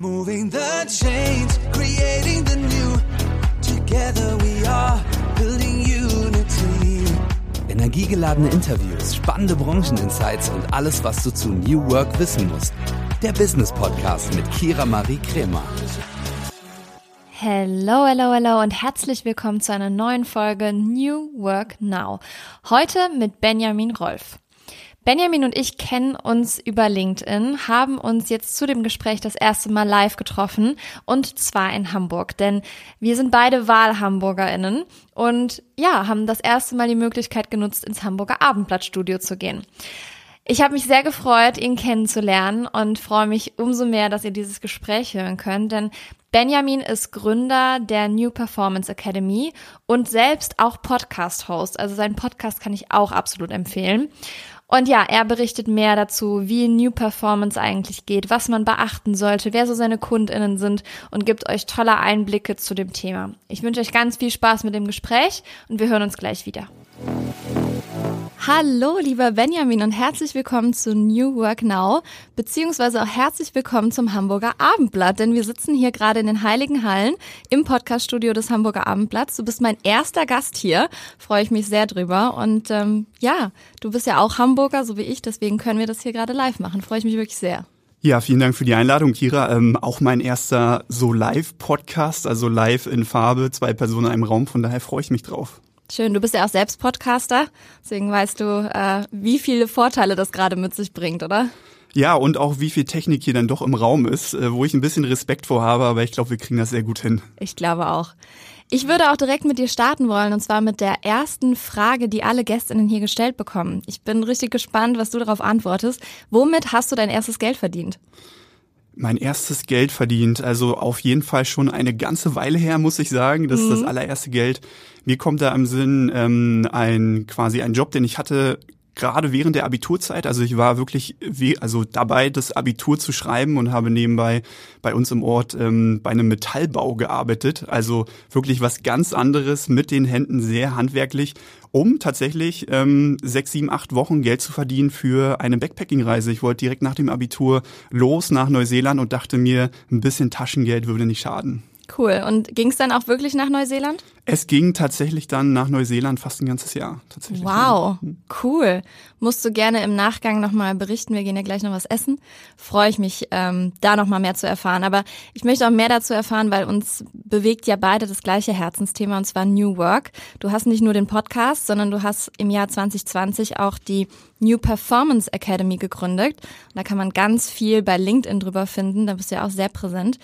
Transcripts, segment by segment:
Moving the chains, creating the new. Together we are building unity. Energiegeladene Interviews, spannende Brancheninsights und alles, was du zu New Work wissen musst. Der Business Podcast mit Kira Marie Kremer. Hello, hello, hello und herzlich willkommen zu einer neuen Folge New Work Now. Heute mit Benjamin Rolf. Benjamin und ich kennen uns über LinkedIn, haben uns jetzt zu dem Gespräch das erste Mal live getroffen und zwar in Hamburg, denn wir sind beide Wahlhamburgerinnen und ja, haben das erste Mal die Möglichkeit genutzt, ins Hamburger Abendblattstudio zu gehen. Ich habe mich sehr gefreut, ihn kennenzulernen und freue mich umso mehr, dass ihr dieses Gespräch hören könnt, denn Benjamin ist Gründer der New Performance Academy und selbst auch Podcast-Host. Also seinen Podcast kann ich auch absolut empfehlen. Und ja, er berichtet mehr dazu, wie New Performance eigentlich geht, was man beachten sollte, wer so seine KundInnen sind und gibt euch tolle Einblicke zu dem Thema. Ich wünsche euch ganz viel Spaß mit dem Gespräch und wir hören uns gleich wieder. Hallo, lieber Benjamin und herzlich willkommen zu New Work Now, beziehungsweise auch herzlich willkommen zum Hamburger Abendblatt, denn wir sitzen hier gerade in den Heiligen Hallen im Podcaststudio des Hamburger Abendblatts. Du bist mein erster Gast hier, freue ich mich sehr drüber und ähm, ja, du bist ja auch Hamburger, so wie ich, deswegen können wir das hier gerade live machen, freue ich mich wirklich sehr. Ja, vielen Dank für die Einladung, Kira. Ähm, auch mein erster so Live-Podcast, also live in Farbe, zwei Personen in einem Raum, von daher freue ich mich drauf. Schön, du bist ja auch selbst Podcaster, deswegen weißt du, äh, wie viele Vorteile das gerade mit sich bringt, oder? Ja, und auch wie viel Technik hier dann doch im Raum ist, äh, wo ich ein bisschen Respekt vor habe, aber ich glaube, wir kriegen das sehr gut hin. Ich glaube auch. Ich würde auch direkt mit dir starten wollen, und zwar mit der ersten Frage, die alle Gästinnen hier gestellt bekommen. Ich bin richtig gespannt, was du darauf antwortest. Womit hast du dein erstes Geld verdient? Mein erstes Geld verdient, also auf jeden Fall schon eine ganze Weile her, muss ich sagen. Das ist das mhm. allererste Geld. Mir kommt da im Sinn ähm, ein quasi ein Job, den ich hatte gerade während der Abiturzeit. Also ich war wirklich wie, also dabei, das Abitur zu schreiben und habe nebenbei bei uns im Ort ähm, bei einem Metallbau gearbeitet. Also wirklich was ganz anderes mit den Händen, sehr handwerklich, um tatsächlich ähm, sechs, sieben, acht Wochen Geld zu verdienen für eine Backpacking-Reise. Ich wollte direkt nach dem Abitur los nach Neuseeland und dachte mir, ein bisschen Taschengeld würde nicht schaden. Cool. Und ging es dann auch wirklich nach Neuseeland? Es ging tatsächlich dann nach Neuseeland fast ein ganzes Jahr. Tatsächlich. Wow, cool. Musst du gerne im Nachgang nochmal berichten. Wir gehen ja gleich noch was essen. Freue ich mich, ähm, da nochmal mehr zu erfahren. Aber ich möchte auch mehr dazu erfahren, weil uns bewegt ja beide das gleiche Herzensthema, und zwar New Work. Du hast nicht nur den Podcast, sondern du hast im Jahr 2020 auch die New Performance Academy gegründet. Und da kann man ganz viel bei LinkedIn drüber finden. Da bist du ja auch sehr präsent.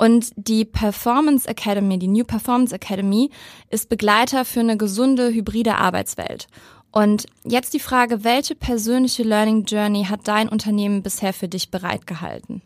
Und die Performance Academy, die New Performance Academy, ist Begleiter für eine gesunde hybride Arbeitswelt. Und jetzt die Frage, welche persönliche Learning Journey hat dein Unternehmen bisher für dich bereitgehalten?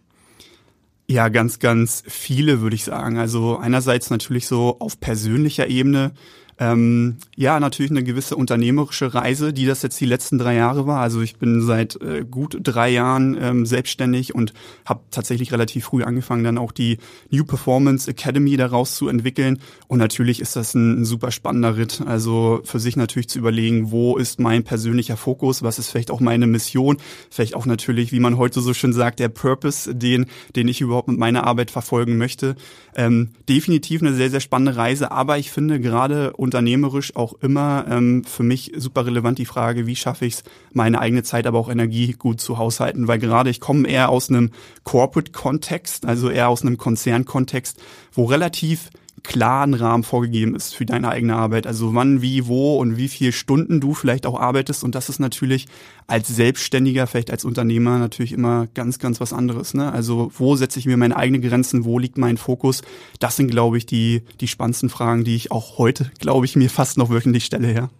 Ja, ganz, ganz viele würde ich sagen. Also einerseits natürlich so auf persönlicher Ebene ähm, ja, natürlich eine gewisse unternehmerische Reise, die das jetzt die letzten drei Jahre war. Also ich bin seit äh, gut drei Jahren ähm, selbstständig und habe tatsächlich relativ früh angefangen, dann auch die New Performance Academy daraus zu entwickeln. Und natürlich ist das ein, ein super spannender Ritt. Also für sich natürlich zu überlegen, wo ist mein persönlicher Fokus, was ist vielleicht auch meine Mission, vielleicht auch natürlich, wie man heute so schön sagt, der Purpose, den, den ich überhaupt mit meiner Arbeit verfolgen möchte. Ähm, definitiv eine sehr, sehr spannende Reise, aber ich finde gerade unternehmerisch auch immer ähm, für mich super relevant die Frage, wie schaffe ich es, meine eigene Zeit, aber auch Energie gut zu haushalten, weil gerade ich komme eher aus einem Corporate-Kontext, also eher aus einem Konzern-Kontext, wo relativ klaren Rahmen vorgegeben ist für deine eigene Arbeit. Also wann, wie, wo und wie viele Stunden du vielleicht auch arbeitest. Und das ist natürlich als Selbstständiger, vielleicht als Unternehmer natürlich immer ganz, ganz was anderes. Ne? Also wo setze ich mir meine eigenen Grenzen? Wo liegt mein Fokus? Das sind, glaube ich, die, die spannendsten Fragen, die ich auch heute, glaube ich, mir fast noch wöchentlich stelle, ja.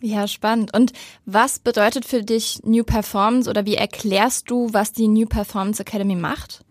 Ja, spannend. Und was bedeutet für dich New Performance oder wie erklärst du, was die New Performance Academy macht?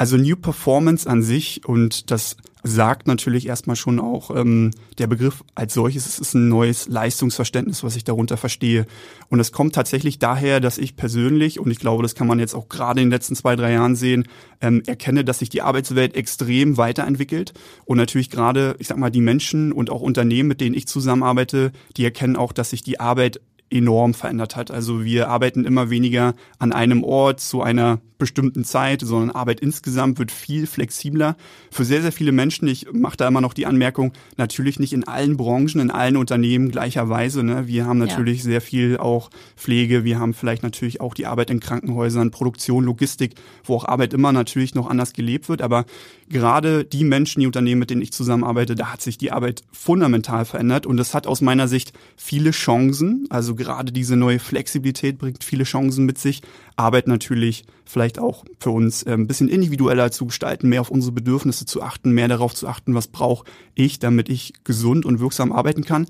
Also New Performance an sich und das sagt natürlich erstmal schon auch ähm, der Begriff als solches, es ist ein neues Leistungsverständnis, was ich darunter verstehe. Und es kommt tatsächlich daher, dass ich persönlich, und ich glaube, das kann man jetzt auch gerade in den letzten zwei, drei Jahren sehen, ähm, erkenne, dass sich die Arbeitswelt extrem weiterentwickelt. Und natürlich gerade, ich sag mal, die Menschen und auch Unternehmen, mit denen ich zusammenarbeite, die erkennen auch, dass sich die Arbeit enorm verändert hat. Also wir arbeiten immer weniger an einem Ort zu einer bestimmten Zeit, sondern Arbeit insgesamt wird viel flexibler. Für sehr, sehr viele Menschen, ich mache da immer noch die Anmerkung, natürlich nicht in allen Branchen, in allen Unternehmen gleicherweise. Ne? Wir haben natürlich ja. sehr viel auch Pflege, wir haben vielleicht natürlich auch die Arbeit in Krankenhäusern, Produktion, Logistik, wo auch Arbeit immer natürlich noch anders gelebt wird. Aber gerade die Menschen, die Unternehmen, mit denen ich zusammenarbeite, da hat sich die Arbeit fundamental verändert und das hat aus meiner Sicht viele Chancen. Also gerade diese neue Flexibilität bringt viele Chancen mit sich. Arbeit natürlich vielleicht auch für uns äh, ein bisschen individueller zu gestalten, mehr auf unsere Bedürfnisse zu achten, mehr darauf zu achten, was brauche ich, damit ich gesund und wirksam arbeiten kann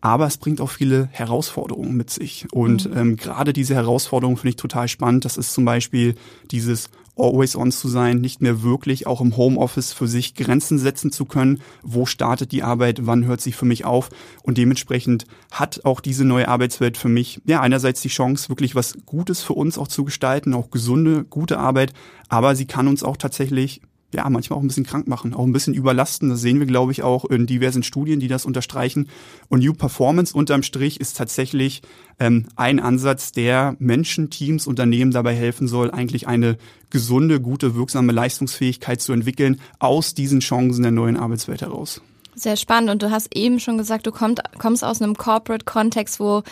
aber es bringt auch viele Herausforderungen mit sich. Und mhm. ähm, gerade diese Herausforderungen finde ich total spannend. Das ist zum Beispiel dieses always on zu sein, nicht mehr wirklich auch im Homeoffice für sich Grenzen setzen zu können. Wo startet die Arbeit? Wann hört sie für mich auf? Und dementsprechend hat auch diese neue Arbeitswelt für mich, ja, einerseits die Chance, wirklich was Gutes für uns auch zu gestalten, auch gesunde, gute Arbeit. Aber sie kann uns auch tatsächlich ja, manchmal auch ein bisschen krank machen, auch ein bisschen überlasten. Das sehen wir, glaube ich, auch in diversen Studien, die das unterstreichen. Und New Performance unterm Strich ist tatsächlich ähm, ein Ansatz, der Menschen, Teams, Unternehmen dabei helfen soll, eigentlich eine gesunde, gute, wirksame Leistungsfähigkeit zu entwickeln aus diesen Chancen der neuen Arbeitswelt heraus. Sehr spannend. Und du hast eben schon gesagt, du kommst, kommst aus einem Corporate-Kontext, wo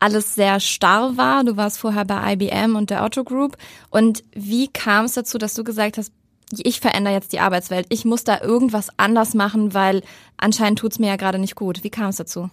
alles sehr starr war. Du warst vorher bei IBM und der Otto Group. Und wie kam es dazu, dass du gesagt hast, ich verändere jetzt die Arbeitswelt. Ich muss da irgendwas anders machen, weil anscheinend tut's mir ja gerade nicht gut. Wie kam es dazu?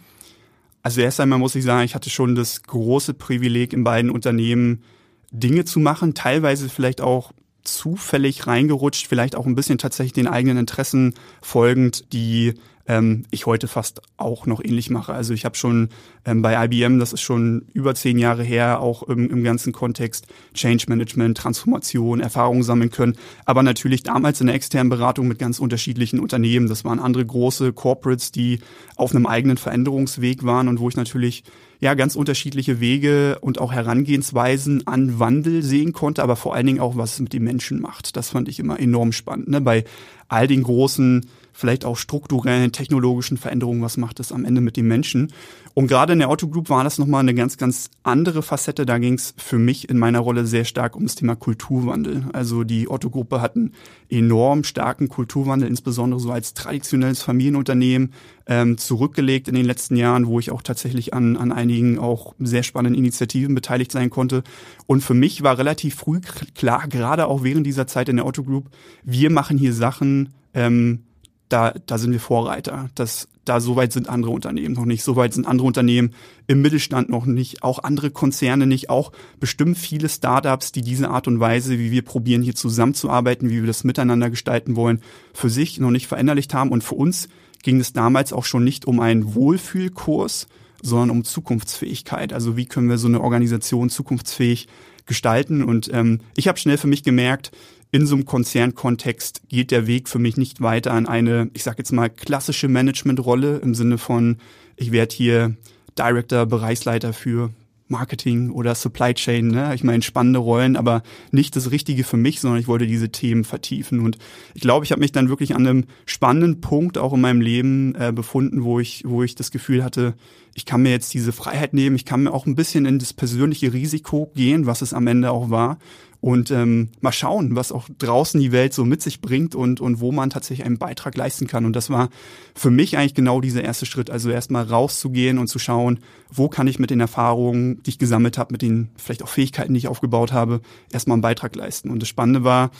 Also erst einmal muss ich sagen, ich hatte schon das große Privileg in beiden Unternehmen Dinge zu machen, teilweise vielleicht auch zufällig reingerutscht, vielleicht auch ein bisschen tatsächlich den eigenen Interessen folgend, die ähm, ich heute fast auch noch ähnlich mache. Also ich habe schon ähm, bei IBM, das ist schon über zehn Jahre her, auch im, im ganzen Kontext Change Management, Transformation, Erfahrungen sammeln können. Aber natürlich damals in der externen Beratung mit ganz unterschiedlichen Unternehmen. Das waren andere große Corporates, die auf einem eigenen Veränderungsweg waren und wo ich natürlich ja ganz unterschiedliche Wege und auch Herangehensweisen an Wandel sehen konnte, aber vor allen Dingen auch, was es mit den Menschen macht. Das fand ich immer enorm spannend. Ne? Bei all den großen vielleicht auch strukturellen, technologischen Veränderungen, was macht es am Ende mit den Menschen. Und gerade in der Auto Group war das nochmal eine ganz, ganz andere Facette. Da ging es für mich in meiner Rolle sehr stark um das Thema Kulturwandel. Also die Otto-Gruppe hat einen enorm starken Kulturwandel, insbesondere so als traditionelles Familienunternehmen ähm, zurückgelegt in den letzten Jahren, wo ich auch tatsächlich an, an einigen auch sehr spannenden Initiativen beteiligt sein konnte. Und für mich war relativ früh klar, gerade auch während dieser Zeit in der Otto Group, wir machen hier Sachen, ähm, da, da sind wir Vorreiter. Das, da soweit sind andere Unternehmen noch nicht. Soweit sind andere Unternehmen im Mittelstand noch nicht. Auch andere Konzerne nicht. Auch bestimmt viele Startups, die diese Art und Weise, wie wir probieren, hier zusammenzuarbeiten, wie wir das miteinander gestalten wollen, für sich noch nicht verinnerlicht haben. Und für uns ging es damals auch schon nicht um einen Wohlfühlkurs, sondern um Zukunftsfähigkeit. Also wie können wir so eine Organisation zukunftsfähig gestalten? Und ähm, ich habe schnell für mich gemerkt, in so einem Konzernkontext geht der Weg für mich nicht weiter an eine, ich sage jetzt mal, klassische Managementrolle im Sinne von, ich werde hier Director, Bereichsleiter für Marketing oder Supply Chain. Ne? Ich meine, spannende Rollen, aber nicht das Richtige für mich, sondern ich wollte diese Themen vertiefen. Und ich glaube, ich habe mich dann wirklich an einem spannenden Punkt auch in meinem Leben äh, befunden, wo ich, wo ich das Gefühl hatte, ich kann mir jetzt diese Freiheit nehmen, ich kann mir auch ein bisschen in das persönliche Risiko gehen, was es am Ende auch war und ähm, mal schauen, was auch draußen die Welt so mit sich bringt und, und wo man tatsächlich einen Beitrag leisten kann. Und das war für mich eigentlich genau dieser erste Schritt. Also erstmal rauszugehen und zu schauen, wo kann ich mit den Erfahrungen, die ich gesammelt habe, mit den vielleicht auch Fähigkeiten, die ich aufgebaut habe, erstmal einen Beitrag leisten. Und das Spannende war,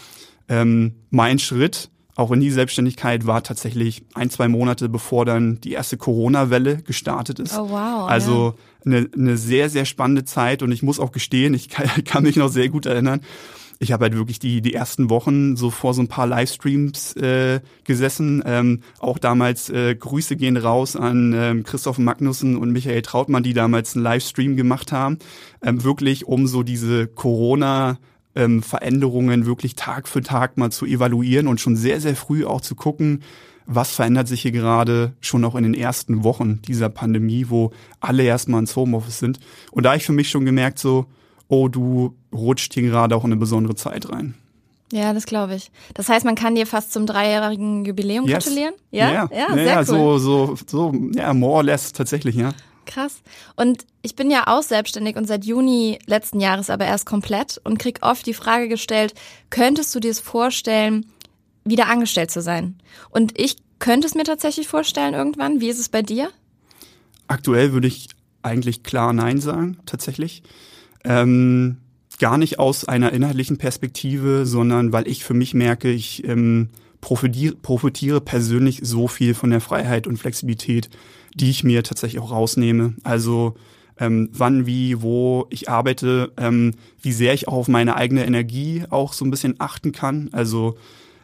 ähm, mein Schritt auch in die Selbstständigkeit war tatsächlich ein, zwei Monate bevor dann die erste Corona-Welle gestartet ist. Oh wow. Also ja. eine, eine sehr, sehr spannende Zeit und ich muss auch gestehen, ich kann, kann mich noch sehr gut erinnern. Ich habe halt wirklich die, die ersten Wochen so vor so ein paar Livestreams äh, gesessen. Ähm, auch damals äh, Grüße gehen raus an ähm, Christoph Magnussen und Michael Trautmann, die damals einen Livestream gemacht haben. Ähm, wirklich um so diese Corona- ähm, Veränderungen wirklich Tag für Tag mal zu evaluieren und schon sehr, sehr früh auch zu gucken, was verändert sich hier gerade schon auch in den ersten Wochen dieser Pandemie, wo alle erstmal ins Homeoffice sind. Und da ich für mich schon gemerkt so, oh, du rutscht hier gerade auch in eine besondere Zeit rein. Ja, das glaube ich. Das heißt, man kann dir fast zum dreijährigen Jubiläum yes. gratulieren? Ja, ja, ja, ja sehr cool. so, so, so, ja, more or less tatsächlich, ja. Krass. Und ich bin ja auch selbstständig und seit Juni letzten Jahres aber erst komplett und krieg oft die Frage gestellt, könntest du dir es vorstellen, wieder angestellt zu sein? Und ich könnte es mir tatsächlich vorstellen irgendwann. Wie ist es bei dir? Aktuell würde ich eigentlich klar Nein sagen, tatsächlich. Ähm, gar nicht aus einer inhaltlichen Perspektive, sondern weil ich für mich merke, ich ähm, profitiere, profitiere persönlich so viel von der Freiheit und Flexibilität, die ich mir tatsächlich auch rausnehme. Also ähm, wann, wie, wo ich arbeite, ähm, wie sehr ich auch auf meine eigene Energie auch so ein bisschen achten kann. Also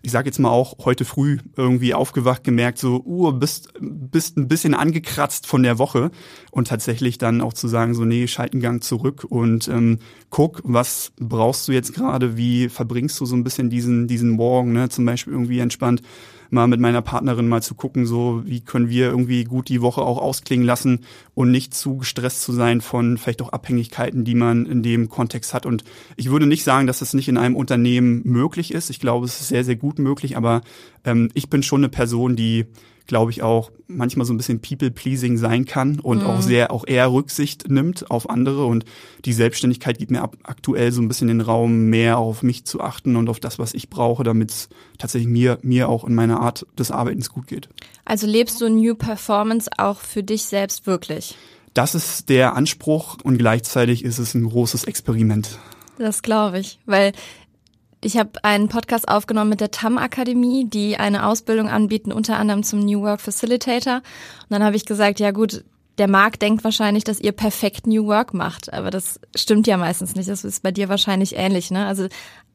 ich sage jetzt mal auch heute früh irgendwie aufgewacht, gemerkt, so, uh, bist, bist ein bisschen angekratzt von der Woche. Und tatsächlich dann auch zu sagen, so, nee, Schaltengang zurück. Und ähm, guck, was brauchst du jetzt gerade, wie verbringst du so ein bisschen diesen, diesen Morgen, ne, zum Beispiel irgendwie entspannt mal mit meiner Partnerin mal zu gucken, so wie können wir irgendwie gut die Woche auch ausklingen lassen und nicht zu gestresst zu sein von vielleicht auch Abhängigkeiten, die man in dem Kontext hat. Und ich würde nicht sagen, dass es nicht in einem Unternehmen möglich ist. Ich glaube, es ist sehr, sehr gut möglich, aber ähm, ich bin schon eine Person, die glaube ich, auch manchmal so ein bisschen people-pleasing sein kann und mhm. auch sehr, auch eher Rücksicht nimmt auf andere. Und die Selbstständigkeit gibt mir aktuell so ein bisschen den Raum, mehr auf mich zu achten und auf das, was ich brauche, damit es tatsächlich mir, mir auch in meiner Art des Arbeitens gut geht. Also lebst du New Performance auch für dich selbst wirklich? Das ist der Anspruch und gleichzeitig ist es ein großes Experiment. Das glaube ich, weil ich habe einen Podcast aufgenommen mit der TAM Akademie, die eine Ausbildung anbieten, unter anderem zum New Work Facilitator. Und dann habe ich gesagt, ja gut, der Markt denkt wahrscheinlich, dass ihr perfekt New Work macht, aber das stimmt ja meistens nicht. Das ist bei dir wahrscheinlich ähnlich, ne? Also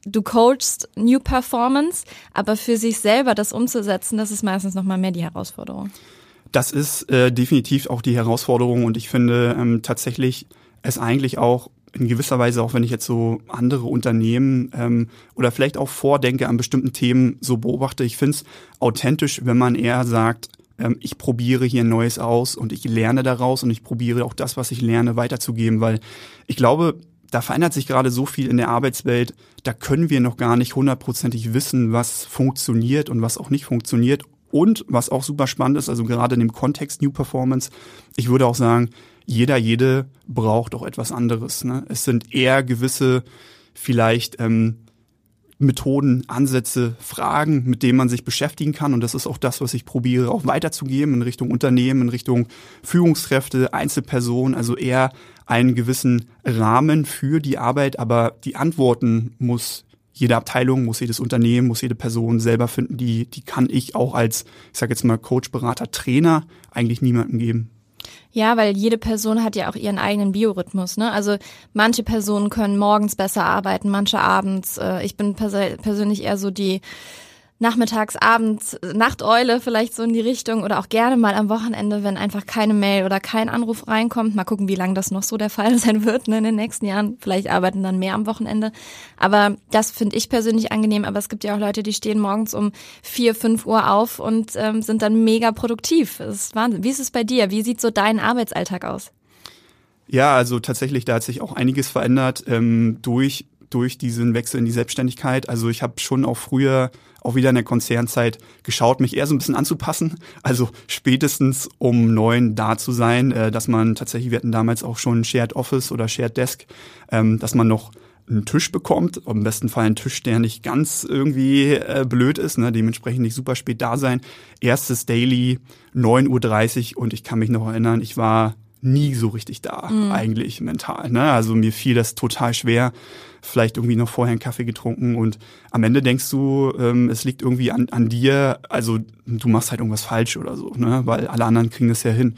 du coachst New Performance, aber für sich selber das umzusetzen, das ist meistens noch mal mehr die Herausforderung. Das ist äh, definitiv auch die Herausforderung und ich finde ähm, tatsächlich es eigentlich auch in gewisser Weise, auch wenn ich jetzt so andere Unternehmen ähm, oder vielleicht auch vordenke an bestimmten Themen so beobachte, ich finde es authentisch, wenn man eher sagt, ähm, ich probiere hier Neues aus und ich lerne daraus und ich probiere auch das, was ich lerne, weiterzugeben, weil ich glaube, da verändert sich gerade so viel in der Arbeitswelt, da können wir noch gar nicht hundertprozentig wissen, was funktioniert und was auch nicht funktioniert. Und was auch super spannend ist, also gerade in dem Kontext New Performance, ich würde auch sagen, jeder, jede braucht auch etwas anderes. Ne? Es sind eher gewisse vielleicht ähm, Methoden, Ansätze, Fragen, mit denen man sich beschäftigen kann. Und das ist auch das, was ich probiere, auch weiterzugeben in Richtung Unternehmen, in Richtung Führungskräfte, Einzelpersonen, also eher einen gewissen Rahmen für die Arbeit, aber die Antworten muss jede Abteilung, muss jedes Unternehmen, muss jede Person selber finden, die, die kann ich auch als, ich sage jetzt mal, Coach, Berater, Trainer eigentlich niemandem geben. Ja, weil jede Person hat ja auch ihren eigenen Biorhythmus. Ne? Also manche Personen können morgens besser arbeiten, manche abends. Äh, ich bin pers persönlich eher so die nachmittags, abends, Nachteule vielleicht so in die Richtung oder auch gerne mal am Wochenende, wenn einfach keine Mail oder kein Anruf reinkommt. Mal gucken, wie lange das noch so der Fall sein wird ne, in den nächsten Jahren. Vielleicht arbeiten dann mehr am Wochenende. Aber das finde ich persönlich angenehm. Aber es gibt ja auch Leute, die stehen morgens um vier, fünf Uhr auf und ähm, sind dann mega produktiv. Das ist Wahnsinn. Wie ist es bei dir? Wie sieht so dein Arbeitsalltag aus? Ja, also tatsächlich, da hat sich auch einiges verändert ähm, durch durch diesen Wechsel in die Selbstständigkeit. Also ich habe schon auch früher, auch wieder in der Konzernzeit, geschaut, mich eher so ein bisschen anzupassen. Also spätestens um neun da zu sein, äh, dass man tatsächlich, wir hatten damals auch schon Shared Office oder Shared Desk, ähm, dass man noch einen Tisch bekommt, im besten Fall einen Tisch, der nicht ganz irgendwie äh, blöd ist, ne, dementsprechend nicht super spät da sein. Erstes Daily, 9.30 Uhr und ich kann mich noch erinnern, ich war nie so richtig da, mhm. eigentlich mental. Ne? Also mir fiel das total schwer. Vielleicht irgendwie noch vorher einen Kaffee getrunken und am Ende denkst du, ähm, es liegt irgendwie an, an dir, also du machst halt irgendwas falsch oder so, ne? weil alle anderen kriegen das ja hin.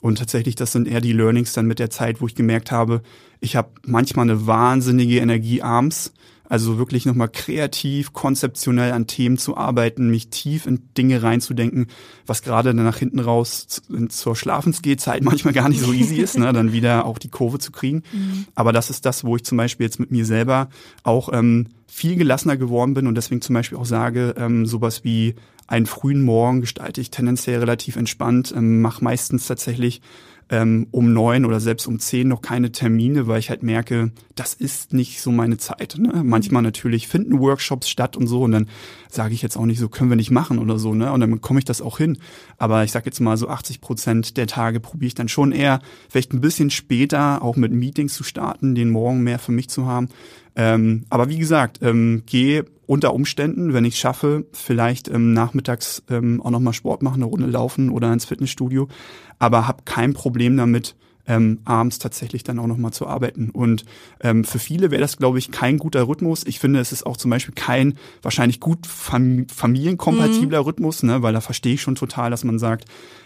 Und tatsächlich, das sind eher die Learnings dann mit der Zeit, wo ich gemerkt habe, ich habe manchmal eine wahnsinnige Energie abends also wirklich nochmal kreativ, konzeptionell an Themen zu arbeiten, mich tief in Dinge reinzudenken, was gerade dann nach hinten raus zur Schlafensgehzeit manchmal gar nicht so easy ist, ne, dann wieder auch die Kurve zu kriegen. Mhm. Aber das ist das, wo ich zum Beispiel jetzt mit mir selber auch ähm, viel gelassener geworden bin und deswegen zum Beispiel auch sage, ähm, sowas wie einen frühen Morgen gestalte ich tendenziell relativ entspannt, ähm, mache meistens tatsächlich ähm, um neun oder selbst um zehn noch keine Termine, weil ich halt merke, das ist nicht so meine Zeit. Ne? Manchmal natürlich finden Workshops statt und so und dann sage ich jetzt auch nicht so, können wir nicht machen oder so, ne? Und dann komme ich das auch hin. Aber ich sage jetzt mal so 80 Prozent der Tage probiere ich dann schon eher, vielleicht ein bisschen später auch mit Meetings zu starten, den Morgen mehr für mich zu haben. Ähm, aber wie gesagt, ähm, gehe unter Umständen, wenn ich schaffe, vielleicht ähm, nachmittags ähm, auch nochmal Sport machen, eine Runde laufen oder ins Fitnessstudio, aber habe kein Problem damit, ähm, abends tatsächlich dann auch nochmal zu arbeiten. Und ähm, für viele wäre das, glaube ich, kein guter Rhythmus. Ich finde, es ist auch zum Beispiel kein wahrscheinlich gut fam familienkompatibler mhm. Rhythmus, ne? weil da verstehe ich schon total, dass man sagt,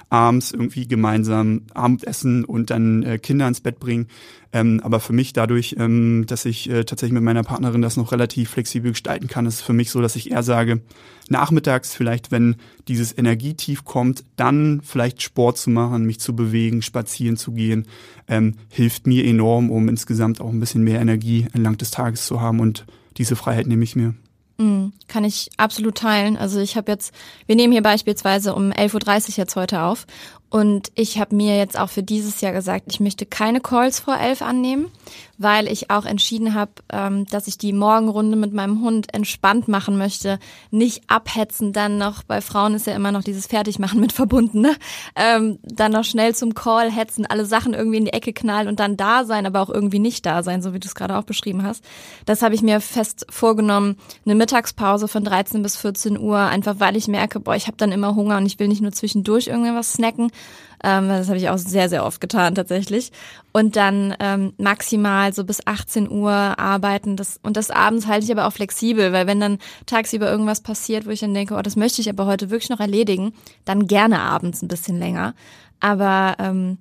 abends irgendwie gemeinsam Abendessen und dann äh, Kinder ins Bett bringen. Ähm, aber für mich dadurch, ähm, dass ich äh, tatsächlich mit meiner Partnerin das noch relativ flexibel gestalten kann, ist es für mich so, dass ich eher sage, nachmittags vielleicht, wenn dieses Energietief kommt, dann vielleicht Sport zu machen, mich zu bewegen, spazieren zu gehen, ähm, hilft mir enorm, um insgesamt auch ein bisschen mehr Energie entlang des Tages zu haben und diese Freiheit nehme ich mir. Mhm, kann ich absolut teilen. Also ich habe jetzt, wir nehmen hier beispielsweise um 11.30 Uhr jetzt heute auf und ich habe mir jetzt auch für dieses Jahr gesagt, ich möchte keine Calls vor elf annehmen, weil ich auch entschieden habe, ähm, dass ich die Morgenrunde mit meinem Hund entspannt machen möchte, nicht abhetzen, dann noch, bei Frauen ist ja immer noch dieses Fertigmachen mit verbunden, ne? ähm, dann noch schnell zum Call hetzen, alle Sachen irgendwie in die Ecke knallen und dann da sein, aber auch irgendwie nicht da sein, so wie du es gerade auch beschrieben hast. Das habe ich mir fest vorgenommen, eine Mittagspause von 13 bis 14 Uhr, einfach weil ich merke, boah, ich habe dann immer Hunger und ich will nicht nur zwischendurch irgendwas snacken, ähm, das habe ich auch sehr, sehr oft getan tatsächlich. Und dann ähm, maximal so bis 18 Uhr arbeiten. Das, und das abends halte ich aber auch flexibel, weil wenn dann tagsüber irgendwas passiert, wo ich dann denke, oh, das möchte ich aber heute wirklich noch erledigen, dann gerne abends ein bisschen länger. Aber ähm,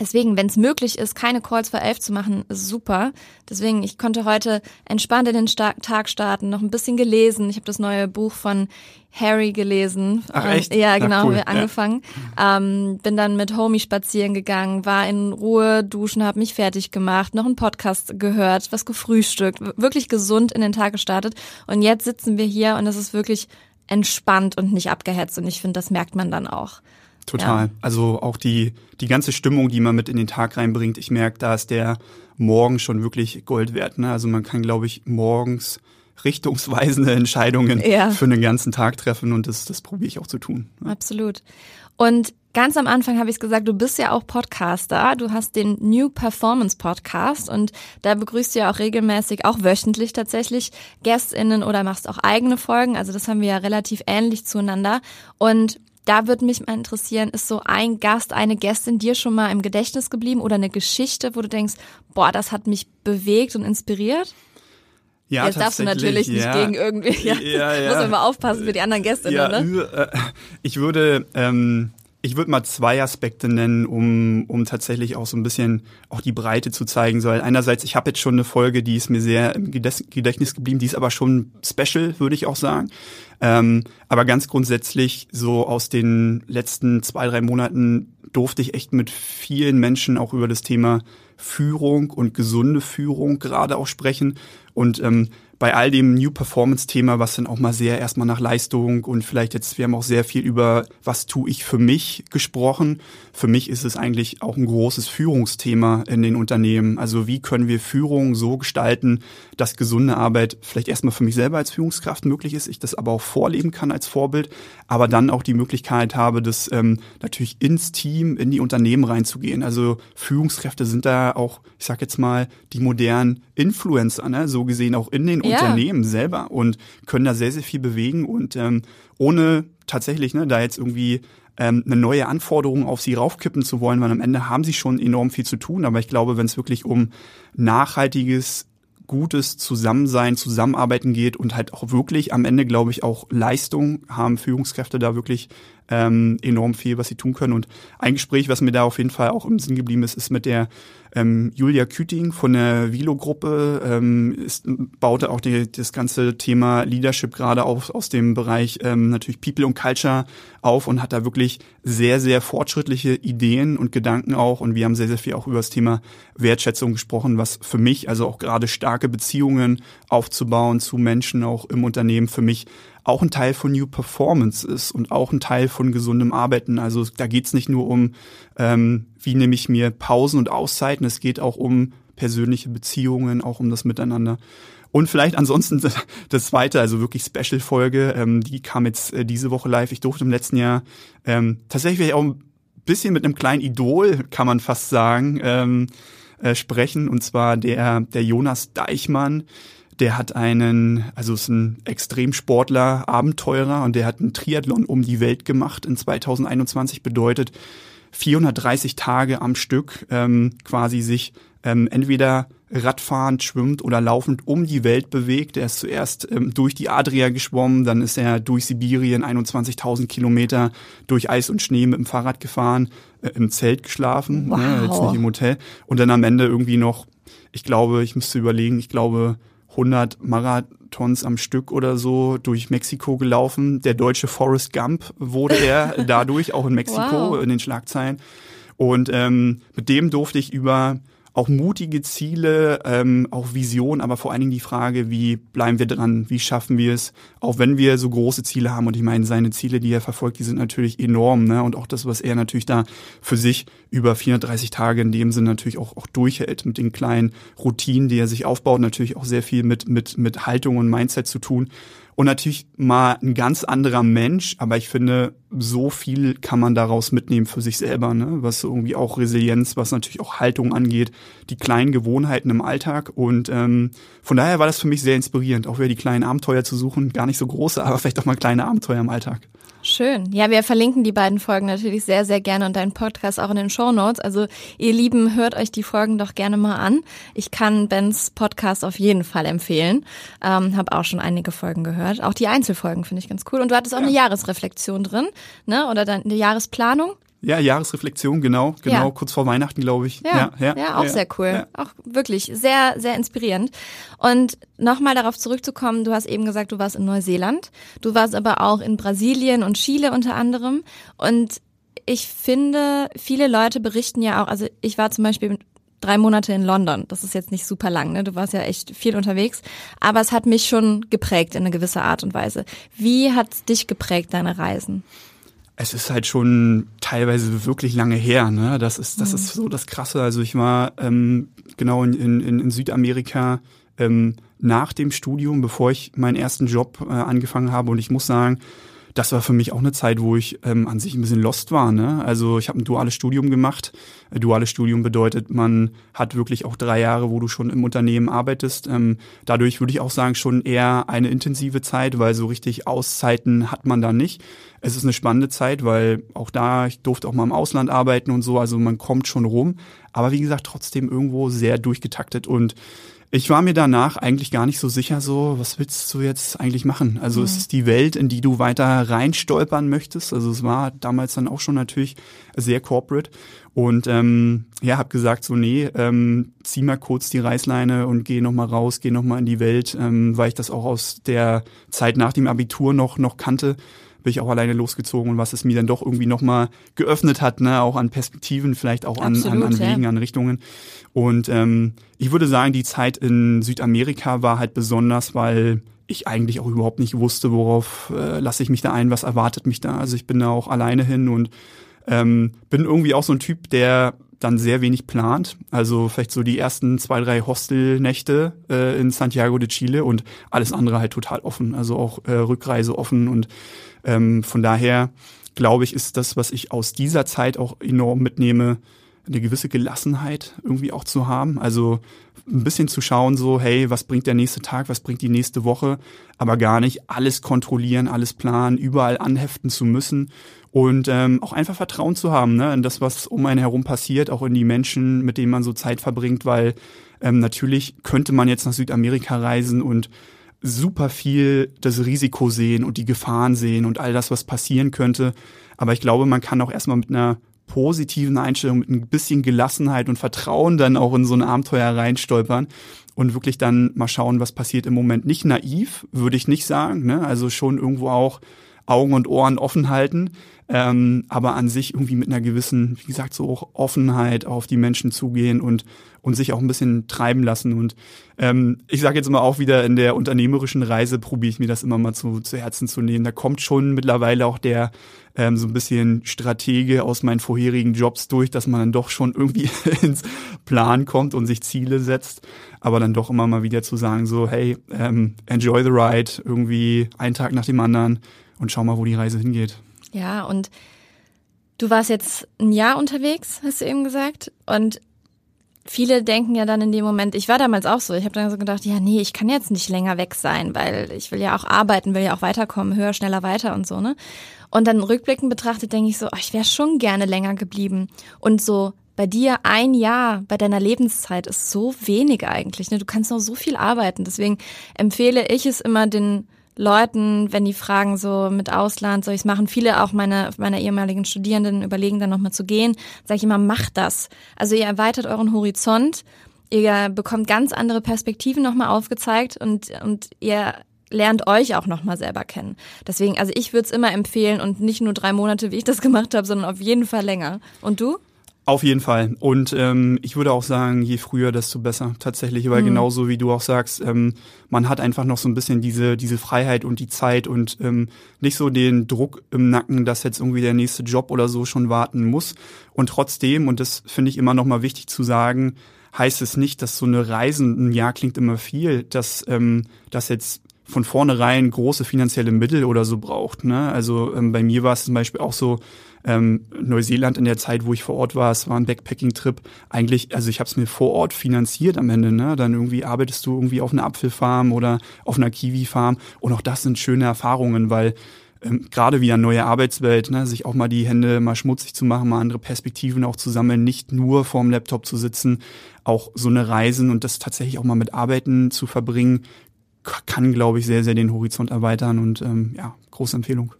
Deswegen, wenn es möglich ist, keine Calls vor elf zu machen, ist super. Deswegen, ich konnte heute entspannt in den Tag starten, noch ein bisschen gelesen. Ich habe das neue Buch von Harry gelesen. Ach, echt? Ja, genau, cool. angefangen. Ja. Ähm, bin dann mit Homie spazieren gegangen, war in Ruhe duschen, habe mich fertig gemacht, noch einen Podcast gehört, was gefrühstückt, wirklich gesund in den Tag gestartet. Und jetzt sitzen wir hier und es ist wirklich entspannt und nicht abgehetzt. Und ich finde, das merkt man dann auch. Total. Ja. Also auch die, die ganze Stimmung, die man mit in den Tag reinbringt. Ich merke, da ist der Morgen schon wirklich Gold wert. Ne? Also man kann, glaube ich, morgens richtungsweisende Entscheidungen ja. für einen ganzen Tag treffen und das, das probiere ich auch zu tun. Ja. Absolut. Und ganz am Anfang habe ich gesagt, du bist ja auch Podcaster. Du hast den New Performance Podcast und da begrüßt du ja auch regelmäßig, auch wöchentlich tatsächlich, GästInnen oder machst auch eigene Folgen. Also das haben wir ja relativ ähnlich zueinander. Und da würde mich mal interessieren, ist so ein Gast, eine Gästin dir schon mal im Gedächtnis geblieben oder eine Geschichte, wo du denkst, boah, das hat mich bewegt und inspiriert? Ja, Jetzt darfst du natürlich ja. nicht gegen irgendwie, ja, ja, ja. muss man mal aufpassen für die anderen Gäste. Ja, ne? Äh, ich würde, ähm, ich würde mal zwei Aspekte nennen, um, um tatsächlich auch so ein bisschen auch die Breite zu zeigen soll. Einerseits, ich habe jetzt schon eine Folge, die ist mir sehr im Gedächtnis geblieben, die ist aber schon special, würde ich auch sagen. Ähm, aber ganz grundsätzlich, so aus den letzten zwei, drei Monaten durfte ich echt mit vielen Menschen auch über das Thema Führung und gesunde Führung gerade auch sprechen. Und ähm, bei all dem New Performance-Thema, was dann auch mal sehr erstmal nach Leistung und vielleicht jetzt, wir haben auch sehr viel über, was tue ich für mich gesprochen. Für mich ist es eigentlich auch ein großes Führungsthema in den Unternehmen. Also wie können wir Führung so gestalten, dass gesunde Arbeit vielleicht erstmal für mich selber als Führungskraft möglich ist, ich das aber auch vorleben kann als Vorbild, aber dann auch die Möglichkeit habe, das ähm, natürlich ins Team, in die Unternehmen reinzugehen. Also Führungskräfte sind da auch, ich sag jetzt mal, die modernen Influencer, ne? so gesehen auch in den ja. Unternehmen selber und können da sehr, sehr viel bewegen und ähm, ohne tatsächlich ne, da jetzt irgendwie ähm, eine neue Anforderung auf sie raufkippen zu wollen, weil am Ende haben sie schon enorm viel zu tun. Aber ich glaube, wenn es wirklich um nachhaltiges gutes Zusammensein, Zusammenarbeiten geht und halt auch wirklich am Ende, glaube ich, auch Leistung haben Führungskräfte da wirklich ähm, enorm viel, was sie tun können. Und ein Gespräch, was mir da auf jeden Fall auch im Sinn geblieben ist, ist mit der ähm, Julia Küting von der Vilo-Gruppe, ähm, ist, baute auch die, das ganze Thema Leadership gerade auf, aus dem Bereich ähm, natürlich People und Culture auf und hat da wirklich sehr, sehr fortschrittliche Ideen und Gedanken auch. Und wir haben sehr, sehr viel auch über das Thema Wertschätzung gesprochen, was für mich also auch gerade stark starke Beziehungen aufzubauen zu Menschen auch im Unternehmen für mich auch ein Teil von New Performance ist und auch ein Teil von gesundem Arbeiten. Also da geht's nicht nur um, ähm, wie nehme ich mir Pausen und Auszeiten, es geht auch um persönliche Beziehungen, auch um das Miteinander. Und vielleicht ansonsten das zweite, also wirklich Special-Folge, ähm, die kam jetzt äh, diese Woche live. Ich durfte im letzten Jahr ähm, tatsächlich auch ein bisschen mit einem kleinen Idol, kann man fast sagen, ähm, äh, sprechen. Und zwar der, der Jonas Deichmann. Der hat einen, also ist ein Extremsportler, Abenteurer und der hat einen Triathlon um die Welt gemacht in 2021. Bedeutet 430 Tage am Stück ähm, quasi sich ähm, entweder radfahrend, schwimmt oder laufend um die Welt bewegt. Er ist zuerst ähm, durch die Adria geschwommen, dann ist er durch Sibirien 21.000 Kilometer durch Eis und Schnee mit dem Fahrrad gefahren, äh, im Zelt geschlafen, wow. ne, jetzt nicht im Hotel. Und dann am Ende irgendwie noch, ich glaube, ich müsste überlegen, ich glaube 100 Marathons am Stück oder so durch Mexiko gelaufen. Der deutsche Forrest Gump wurde er dadurch, auch in Mexiko, Wow. in den Schlagzeilen. Und ähm, mit dem durfte ich über auch mutige Ziele, ähm, auch Vision, aber vor allen Dingen die Frage, wie bleiben wir dran, wie schaffen wir es, auch wenn wir so große Ziele haben. Und ich meine, seine Ziele, die er verfolgt, die sind natürlich enorm. Ne? Und auch das, was er natürlich da für sich über 430 Tage in dem Sinne natürlich auch, auch durchhält mit den kleinen Routinen, die er sich aufbaut, natürlich auch sehr viel mit, mit, mit Haltung und Mindset zu tun. Und natürlich mal ein ganz anderer Mensch, aber ich finde, so viel kann man daraus mitnehmen für sich selber, ne? was irgendwie auch Resilienz, was natürlich auch Haltung angeht, die kleinen Gewohnheiten im Alltag. Und ähm, von daher war das für mich sehr inspirierend, auch wieder die kleinen Abenteuer zu suchen, gar nicht so große, aber vielleicht auch mal kleine Abenteuer im Alltag. Schön. Ja, wir verlinken die beiden Folgen natürlich sehr, sehr gerne und deinen Podcast auch in den Show Notes. Also ihr Lieben, hört euch die Folgen doch gerne mal an. Ich kann Bens Podcast auf jeden Fall empfehlen. Ähm, Habe auch schon einige Folgen gehört. Auch die Einzelfolgen finde ich ganz cool. Und du hattest auch eine Jahresreflexion drin, ne? Oder dann eine Jahresplanung. Ja, Jahresreflexion, genau, genau, Ja. kurz vor Weihnachten, glaube ich. Ja, ja, auch sehr cool. Ja. Auch wirklich sehr, sehr inspirierend. Und nochmal darauf zurückzukommen, du hast eben gesagt, du warst in Neuseeland, du warst aber auch in Brasilien und Chile unter anderem. Und ich finde, viele Leute berichten ja auch, also ich war zum Beispiel drei Monate in London. Das ist jetzt nicht super lang, ne? Du warst ja echt viel unterwegs. Aber es hat mich schon geprägt in eine gewisse Art und Weise. Wie hat's dich geprägt, deine Reisen? Es ist halt schon teilweise wirklich lange her, ne? Das ist, das ist so das Krasse. Also ich war ähm, genau in, in, in Südamerika ähm, nach dem Studium, bevor ich meinen ersten Job äh, angefangen habe. Und ich muss sagen, das war für mich auch eine Zeit, wo ich ähm, an sich ein bisschen lost war. Ne? Also ich habe ein duales Studium gemacht. Äh, duales Studium bedeutet, man hat wirklich auch drei Jahre, wo du schon im Unternehmen arbeitest. Ähm, dadurch würde ich auch sagen, schon eher eine intensive Zeit, weil so richtig Auszeiten hat man da nicht. Es ist eine spannende Zeit, weil auch da, ich durfte auch mal im Ausland arbeiten und so, also man kommt schon rum. Aber wie gesagt, trotzdem irgendwo sehr durchgetaktet und ich war mir danach eigentlich gar nicht so sicher, so, was willst du jetzt eigentlich machen? Also ist es die Welt, in die du weiter reinstolpern möchtest? Also es war damals dann auch schon natürlich sehr corporate. Und ähm, ja, habe gesagt, so, nee, ähm, zieh mal kurz die Reißleine und geh noch mal raus, geh noch mal in die Welt, ähm, weil ich das auch aus der Zeit nach dem Abitur noch, noch kannte bin ich auch alleine losgezogen und was es mir dann doch irgendwie nochmal geöffnet hat, ne, auch an Perspektiven, vielleicht auch an, an, Absolut, an ja. Wegen, an Richtungen. Und ähm, ich würde sagen, die Zeit in Südamerika war halt besonders, weil ich eigentlich auch überhaupt nicht wusste, worauf äh, lasse ich mich da ein, was erwartet mich da. Also ich bin da auch alleine hin und ähm, bin irgendwie auch so ein Typ, der dann sehr wenig plant. Also vielleicht so die ersten zwei, drei Hostelnächte äh, in Santiago de Chile und alles andere halt total offen. Also auch äh, Rückreise offen und ähm, von daher glaube ich, ist das, was ich aus dieser Zeit auch enorm mitnehme, eine gewisse Gelassenheit irgendwie auch zu haben. Also ein bisschen zu schauen, so, hey, was bringt der nächste Tag, was bringt die nächste Woche, aber gar nicht alles kontrollieren, alles planen, überall anheften zu müssen und ähm, auch einfach Vertrauen zu haben, ne, in das, was um einen herum passiert, auch in die Menschen, mit denen man so Zeit verbringt, weil ähm, natürlich könnte man jetzt nach Südamerika reisen und super viel das Risiko sehen und die Gefahren sehen und all das, was passieren könnte. Aber ich glaube, man kann auch erstmal mit einer positiven Einstellung, mit ein bisschen Gelassenheit und Vertrauen dann auch in so ein Abenteuer reinstolpern und wirklich dann mal schauen, was passiert im Moment. Nicht naiv, würde ich nicht sagen, ne? also schon irgendwo auch Augen und Ohren offen halten, ähm, aber an sich irgendwie mit einer gewissen, wie gesagt, so auch Offenheit auf die Menschen zugehen und und sich auch ein bisschen treiben lassen. Und ähm, ich sage jetzt immer auch wieder, in der unternehmerischen Reise probiere ich mir das immer mal zu, zu Herzen zu nehmen. Da kommt schon mittlerweile auch der ähm, so ein bisschen Stratege aus meinen vorherigen Jobs durch, dass man dann doch schon irgendwie ins Plan kommt und sich Ziele setzt, aber dann doch immer mal wieder zu sagen, so, hey, ähm, enjoy the ride, irgendwie einen Tag nach dem anderen und schau mal, wo die Reise hingeht. Ja, und du warst jetzt ein Jahr unterwegs, hast du eben gesagt. Und viele denken ja dann in dem Moment, ich war damals auch so, ich habe dann so gedacht, ja, nee, ich kann jetzt nicht länger weg sein, weil ich will ja auch arbeiten, will ja auch weiterkommen, höher, schneller, weiter und so, ne? Und dann rückblickend betrachtet denke ich so, oh, ich wäre schon gerne länger geblieben. Und so bei dir ein Jahr bei deiner Lebenszeit ist so wenig eigentlich, ne? Du kannst noch so viel arbeiten. Deswegen empfehle ich es immer den Leuten, wenn die fragen so mit Ausland, soll ich es machen? Viele auch meine meiner ehemaligen Studierenden überlegen dann nochmal zu gehen. Sage ich immer, macht das. Also ihr erweitert euren Horizont, ihr bekommt ganz andere Perspektiven nochmal aufgezeigt und und ihr lernt euch auch nochmal selber kennen. Deswegen, also ich würde es immer empfehlen und nicht nur drei Monate, wie ich das gemacht habe, sondern auf jeden Fall länger. Und du? Auf jeden Fall. Und ähm, ich würde auch sagen, je früher, desto besser tatsächlich. Weil mhm. genauso wie du auch sagst, ähm, man hat einfach noch so ein bisschen diese, diese Freiheit und die Zeit und ähm, nicht so den Druck im Nacken, dass jetzt irgendwie der nächste Job oder so schon warten muss. Und trotzdem, und das finde ich immer noch mal wichtig zu sagen, heißt es nicht, dass so eine Reise, ein Jahr klingt immer viel, dass ähm, das jetzt von vornherein große finanzielle Mittel oder so braucht. Ne? Also ähm, bei mir war es zum Beispiel auch so, ähm, Neuseeland in der Zeit, wo ich vor Ort war, es war ein Backpacking-Trip. Eigentlich, also ich habe es mir vor Ort finanziert am Ende. Ne? Dann irgendwie arbeitest du irgendwie auf einer Apfelfarm oder auf einer Kiwi-Farm. Und auch das sind schöne Erfahrungen, weil ähm, gerade wieder neue Arbeitswelt, ne? sich auch mal die Hände mal schmutzig zu machen, mal andere Perspektiven auch zu sammeln, nicht nur vorm Laptop zu sitzen, auch so eine Reisen und das tatsächlich auch mal mit Arbeiten zu verbringen, kann, glaube ich, sehr, sehr den Horizont erweitern und ähm, ja, große Empfehlung.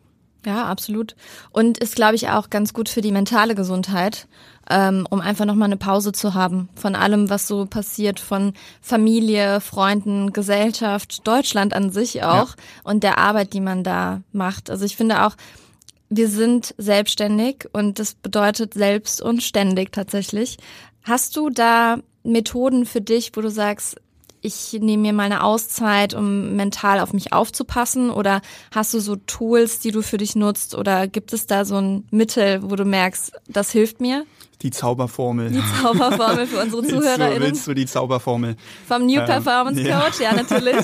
Ja, absolut. Und ist, glaube ich, auch ganz gut für die mentale Gesundheit, ähm, um einfach nochmal eine Pause zu haben von allem, was so passiert, von Familie, Freunden, Gesellschaft, Deutschland an sich auch ja. und der Arbeit, die man da macht. Also ich finde auch, wir sind selbstständig und das bedeutet selbst und ständig tatsächlich. Hast du da Methoden für dich, wo du sagst, ich nehme mir mal eine Auszeit, um mental auf mich aufzupassen? Oder hast du so Tools, die du für dich nutzt? Oder gibt es da so ein Mittel, wo du merkst, das hilft mir? Die Zauberformel. Die Zauberformel für unsere ZuhörerInnen. Willst du die Zauberformel? Vom New ähm, Performance Coach, ja, ja natürlich.